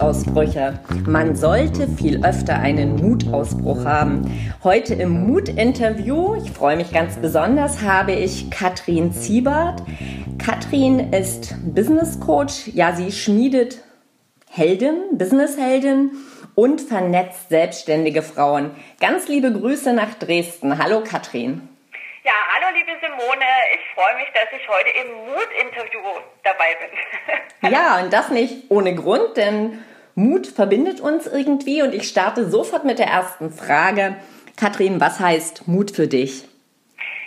Mutausbrüche. Man sollte viel öfter einen Mutausbruch haben. Heute im Mut-Interview, ich freue mich ganz besonders, habe ich Katrin Ziebert. Katrin ist Business Coach. Ja, sie schmiedet Heldin, Businessheldin und vernetzt selbstständige Frauen. Ganz liebe Grüße nach Dresden. Hallo Katrin. Liebe Simone. Ich freue mich, dass ich heute im Mut-Interview dabei bin. ja, und das nicht ohne Grund, denn Mut verbindet uns irgendwie und ich starte sofort mit der ersten Frage. Katrin, was heißt Mut für dich?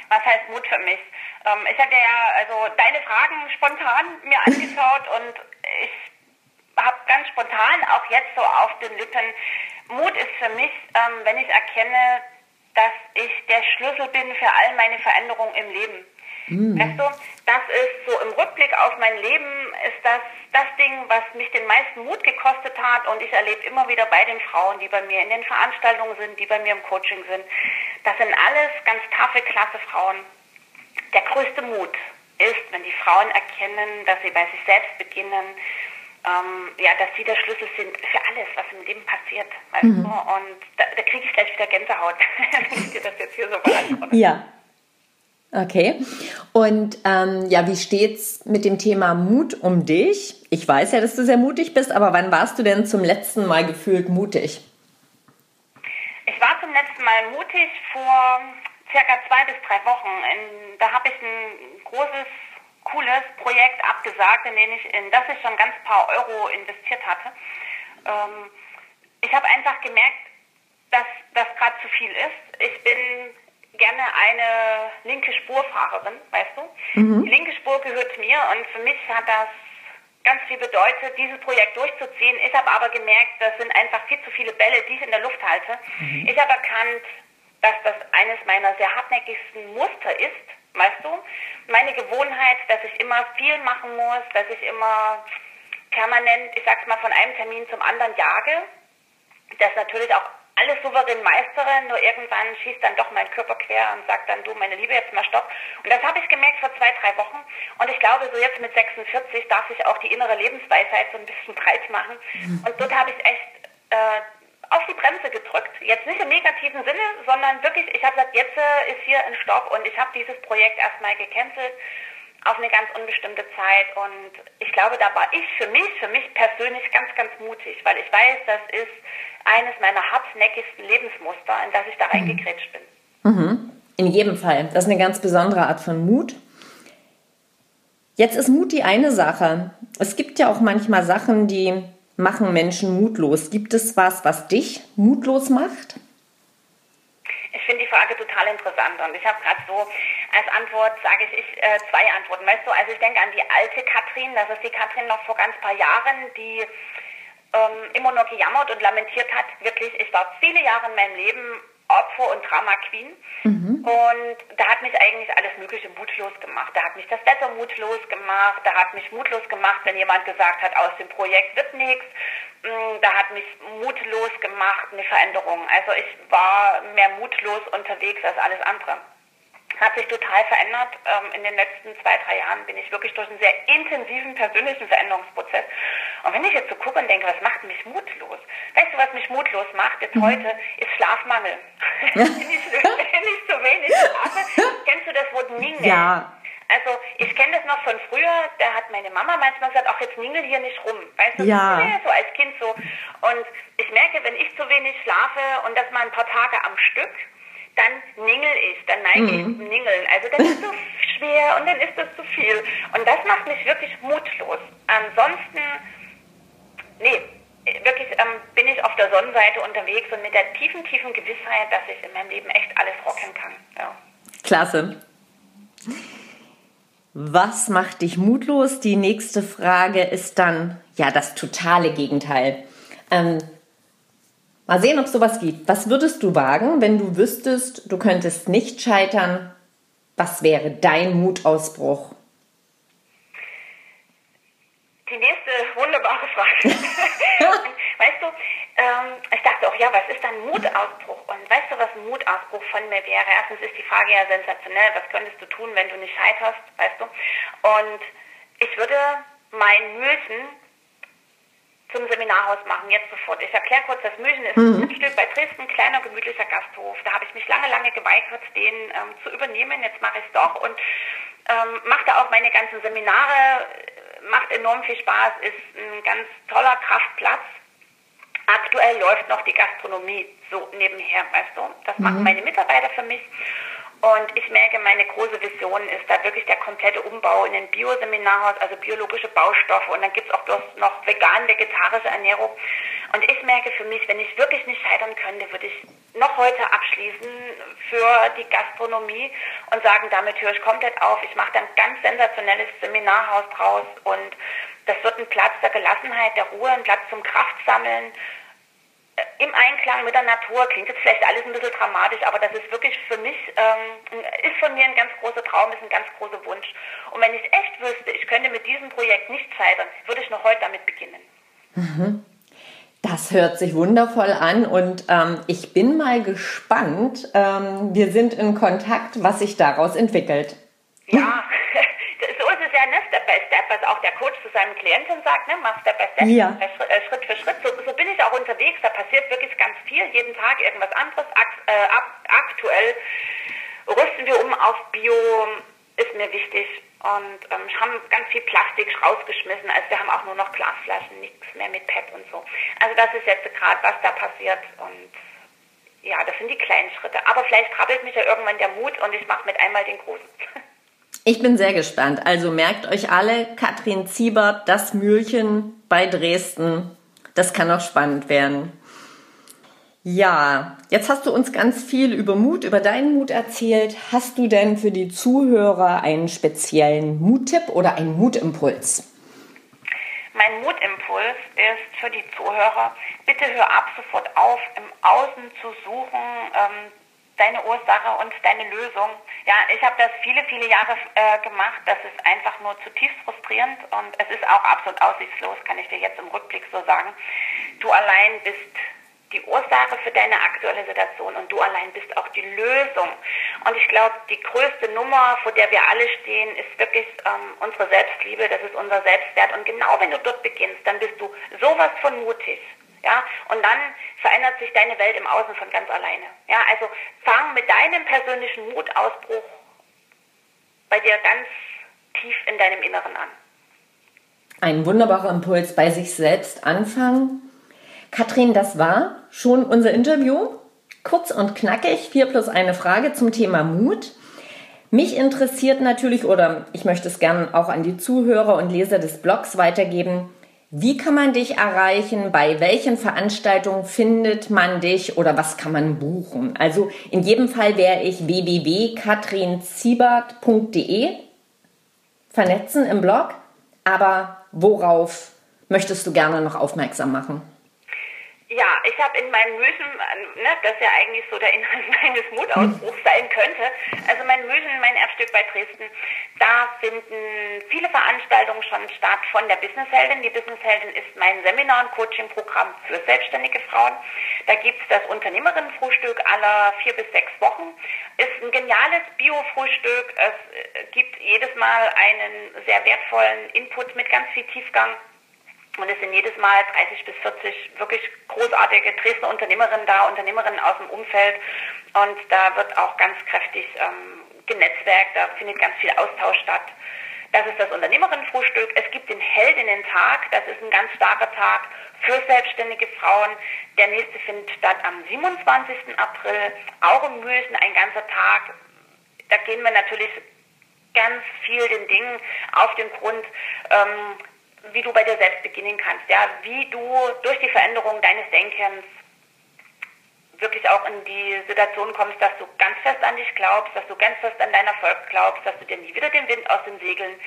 Was heißt Mut für mich? Ähm, ich hatte ja also deine Fragen spontan mir angeschaut und ich habe ganz spontan auch jetzt so auf den Lippen. Mut ist für mich, ähm, wenn ich erkenne, dass ich der Schlüssel bin für all meine Veränderungen im Leben. Mm. Weißt du, das ist so im Rückblick auf mein Leben, ist das das Ding, was mich den meisten Mut gekostet hat und ich erlebe immer wieder bei den Frauen, die bei mir in den Veranstaltungen sind, die bei mir im Coaching sind, das sind alles ganz taffe, klasse Frauen. Der größte Mut ist, wenn die Frauen erkennen, dass sie bei sich selbst beginnen, ähm, ja, dass sie der Schlüssel sind für alles, was im Leben passiert. Weißt mhm. du? Und kriege ich gleich wieder Gänsehaut, wenn ich dir das jetzt hier so beantworte. Ja. Okay. Und ähm, ja, wie steht's mit dem Thema Mut um dich? Ich weiß ja, dass du sehr mutig bist, aber wann warst du denn zum letzten Mal gefühlt mutig? Ich war zum letzten Mal mutig vor circa zwei bis drei Wochen. In, da habe ich ein großes cooles Projekt abgesagt, in, ich, in das ich schon ganz paar Euro investiert hatte. Ähm, ich habe einfach gemerkt, dass das gerade zu viel ist. Ich bin gerne eine linke Spurfahrerin, weißt du? Mhm. Die linke Spur gehört mir und für mich hat das ganz viel bedeutet, dieses Projekt durchzuziehen. Ich habe aber gemerkt, das sind einfach viel zu viele Bälle, die ich in der Luft halte. Mhm. Ich habe erkannt, dass das eines meiner sehr hartnäckigsten Muster ist, Weißt du? Meine Gewohnheit, dass ich immer viel machen muss, dass ich immer permanent, ich sag's mal, von einem Termin zum anderen jage, das natürlich auch alles souverän meistere, nur irgendwann schießt dann doch mein Körper quer und sagt dann, du, meine Liebe, jetzt mal stopp. Und das habe ich gemerkt vor zwei, drei Wochen. Und ich glaube, so jetzt mit 46 darf ich auch die innere Lebensweisheit so ein bisschen breit machen. Mhm. Und dort habe ich echt äh, auf die Bremse gedrückt. Jetzt nicht im negativen Sinne, sondern wirklich, ich habe gesagt, jetzt äh, ist hier ein Stopp und ich habe dieses Projekt erstmal gecancelt auf eine ganz unbestimmte Zeit. Und ich glaube, da war ich für mich, für mich persönlich ganz, ganz mutig, weil ich weiß, das ist eines meiner hartnäckigsten Lebensmuster, in das ich da mhm. reingekrätscht bin. Mhm. In jedem Fall. Das ist eine ganz besondere Art von Mut. Jetzt ist Mut die eine Sache. Es gibt ja auch manchmal Sachen, die machen Menschen mutlos? Gibt es was, was dich mutlos macht? Ich finde die Frage total interessant und ich habe gerade so als Antwort, sage ich, ich äh, zwei Antworten. Weißt du, also ich denke an die alte Katrin, das ist die Katrin noch vor ganz paar Jahren, die ähm, immer nur gejammert und lamentiert hat. Wirklich, ich war viele Jahre in meinem Leben Opfer und Drama Queen. Mhm. Und da hat mich eigentlich alles Mögliche mutlos gemacht. Da hat mich das Wetter mutlos gemacht. Da hat mich mutlos gemacht, wenn jemand gesagt hat, aus dem Projekt wird nichts. Mm, da hat mich mutlos gemacht, eine Veränderung. Also ich war mehr mutlos unterwegs als alles andere hat sich total verändert. Ähm, in den letzten zwei, drei Jahren bin ich wirklich durch einen sehr intensiven persönlichen Veränderungsprozz. Und wenn ich jetzt so gucke und denke, was macht mich mutlos? Weißt du, was mich mutlos macht jetzt mhm. heute, ist Schlafmangel. wenn, ich, wenn ich zu wenig schlafe, kennst du das Wort Ningel? Ja. Also ich kenne das noch von früher, da hat meine Mama manchmal gesagt, ach jetzt ningel hier nicht rum. Weißt du, ja. so als Kind so. Und ich merke, wenn ich zu wenig schlafe und das mal ein paar Tage am Stück, dann ningel ich, dann neige mhm. ich zum Ningeln. Also das ist so schwer und dann ist das zu viel. Und das macht mich wirklich mutlos. Ansonsten, nee, wirklich ähm, bin ich auf der Sonnenseite unterwegs und mit der tiefen, tiefen Gewissheit, dass ich in meinem Leben echt alles rocken kann. Ja. Klasse. Was macht dich mutlos? Die nächste Frage ist dann ja das totale Gegenteil. Ähm, Mal sehen, ob es sowas gibt. Was würdest du wagen, wenn du wüsstest, du könntest nicht scheitern? Was wäre dein Mutausbruch? Die nächste wunderbare Frage. weißt du, ähm, ich dachte auch, ja, was ist ein Mutausbruch? Und weißt du, was ein Mutausbruch von mir wäre? Erstens ist die Frage ja sensationell. Was könntest du tun, wenn du nicht scheiterst? Weißt du? Und ich würde mein Müssen zum Seminarhaus machen, jetzt sofort. Ich erkläre kurz, das München ist mhm. ein Stück bei Dresden, kleiner, gemütlicher Gasthof. Da habe ich mich lange, lange geweigert, den ähm, zu übernehmen. Jetzt mache ich es doch und ähm, mache da auch meine ganzen Seminare, macht enorm viel Spaß, ist ein ganz toller Kraftplatz. Aktuell läuft noch die Gastronomie so nebenher, weißt du. Das mhm. machen meine Mitarbeiter für mich. Und ich merke, meine große Vision ist da wirklich der komplette Umbau in ein Bioseminarhaus, also biologische Baustoffe. Und dann gibt es auch bloß noch vegan-vegetarische Ernährung. Und ich merke für mich, wenn ich wirklich nicht scheitern könnte, würde ich noch heute abschließen für die Gastronomie und sagen, damit höre ich komplett auf. Ich mache dann ein ganz sensationelles Seminarhaus draus und das wird ein Platz der Gelassenheit, der Ruhe, ein Platz zum Kraftsammeln im Einklang mit der Natur. Klingt jetzt vielleicht alles ein bisschen dramatisch, aber das ist wirklich für mich, ähm, ist von mir ein ganz großer Traum, ist ein ganz großer Wunsch. Und wenn ich echt wüsste, ich könnte mit diesem Projekt nicht scheitern, würde ich noch heute damit beginnen. Mhm. Das hört sich wundervoll an und ähm, ich bin mal gespannt. Ähm, wir sind in Kontakt, was sich daraus entwickelt. Ja, Step, was auch der Coach zu seinem Klienten sagt, ne, mach Step by Step, ja. Äh, Schritt für Schritt. So, so, bin ich auch unterwegs, da passiert wirklich ganz viel, jeden Tag irgendwas anderes. Äh, aktuell rüsten wir um auf Bio, ist mir wichtig. Und ähm, haben ganz viel Plastik rausgeschmissen, also wir haben auch nur noch Glasflaschen, nichts mehr mit PET und so. Also das ist jetzt gerade, was da passiert und ja, das sind die kleinen Schritte. Aber vielleicht krabbelt mich ja irgendwann der Mut und ich mache mit einmal den großen. Ich bin sehr gespannt. Also merkt euch alle, Katrin Ziebert, das Mühlchen bei Dresden. Das kann auch spannend werden. Ja, jetzt hast du uns ganz viel über Mut, über deinen Mut erzählt. Hast du denn für die Zuhörer einen speziellen Muttipp oder einen Mutimpuls? Mein Mutimpuls ist für die Zuhörer, bitte hör ab sofort auf, im Außen zu suchen, ähm, deine Ursache und deine Lösung. Ja, ich habe das viele, viele Jahre äh, gemacht. Das ist einfach nur zutiefst frustrierend und es ist auch absolut aussichtslos, kann ich dir jetzt im Rückblick so sagen. Du allein bist die Ursache für deine aktuelle Situation und du allein bist auch die Lösung. Und ich glaube, die größte Nummer, vor der wir alle stehen, ist wirklich ähm, unsere Selbstliebe, das ist unser Selbstwert. Und genau wenn du dort beginnst, dann bist du sowas von mutig. Ja, und dann verändert sich deine Welt im Außen von ganz alleine. Ja, also fang mit deinem persönlichen Mutausbruch bei dir ganz tief in deinem Inneren an. Ein wunderbarer Impuls bei sich selbst anfangen. Katrin, das war schon unser Interview. Kurz und knackig, vier plus eine Frage zum Thema Mut. Mich interessiert natürlich, oder ich möchte es gerne auch an die Zuhörer und Leser des Blogs weitergeben, wie kann man dich erreichen? Bei welchen Veranstaltungen findet man dich oder was kann man buchen? Also in jedem Fall wäre ich www.katrinziebert.de vernetzen im Blog. Aber worauf möchtest du gerne noch aufmerksam machen? Ja, ich habe in meinem Müsen, ne, das ja eigentlich so der Inhalt meines Mutausbruchs sein könnte, also mein Müsen, mein Erbstück bei Dresden, da finden viele Veranstaltungen schon statt von der Businessheldin. Die Businessheldin ist mein Seminar- und Coaching-Programm für selbstständige Frauen. Da gibt es das Unternehmerinnenfrühstück aller vier bis sechs Wochen. Ist ein geniales Bio-Frühstück. Es gibt jedes Mal einen sehr wertvollen Input mit ganz viel Tiefgang. Und es sind jedes Mal 30 bis 40 wirklich großartige Dresdner Unternehmerinnen da, Unternehmerinnen aus dem Umfeld. Und da wird auch ganz kräftig ähm, genetzwerkt, da findet ganz viel Austausch statt. Das ist das Unternehmerinnenfrühstück. Es gibt den Heldinnen-Tag, das ist ein ganz starker Tag für selbstständige Frauen. Der nächste findet statt am 27. April, auch im Müsen, ein ganzer Tag. Da gehen wir natürlich ganz viel den Dingen auf den Grund. Ähm, wie du bei dir selbst beginnen kannst, ja, wie du durch die Veränderung deines Denkens wirklich auch in die Situation kommst, dass du ganz fest an dich glaubst, dass du ganz fest an dein Erfolg glaubst, dass du dir nie wieder den Wind aus den Segeln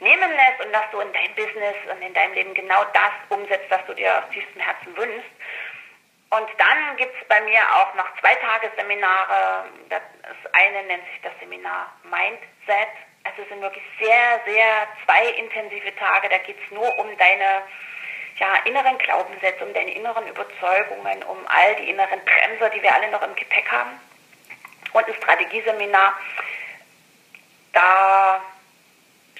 nehmen lässt und dass du in deinem Business und in deinem Leben genau das umsetzt, was du dir aus tiefstem Herzen wünschst. Und dann gibt es bei mir auch noch zwei Tagesseminare. Das eine nennt sich das Seminar Mindset also es sind wirklich sehr, sehr zwei intensive Tage. Da geht es nur um deine ja, inneren Glaubenssätze, um deine inneren Überzeugungen, um all die inneren Bremser, die wir alle noch im Gepäck haben. Und ein Strategieseminar, da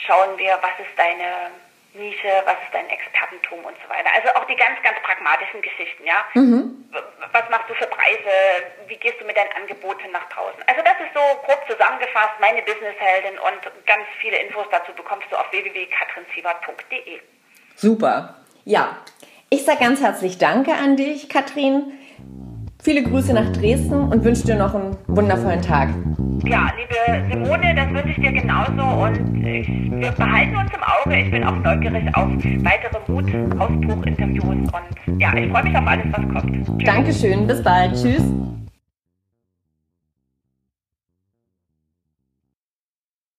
schauen wir, was ist deine Nische, was ist dein Expertentum und so weiter. Also auch die ganz, ganz pragmatischen Geschichten, ja. Mhm. Was machst du für Preise? Wie gehst du mit deinen Angeboten nach draußen? Also das ist so grob zusammengefasst meine Businessheldin und ganz viele Infos dazu bekommst du auf www.katrinsiebert.de. Super. Ja, ich sage ganz herzlich Danke an dich, Katrin. Viele Grüße nach Dresden und wünsche dir noch einen wundervollen Tag. Ja, liebe Simone, das wünsche ich dir genauso und wir behalten uns im Auge. Ich bin auch neugierig auf weitere Mut-Ausbruch-Interviews und ja, ich freue mich auf alles, was kommt. Tschüss. Dankeschön, bis bald. Tschüss.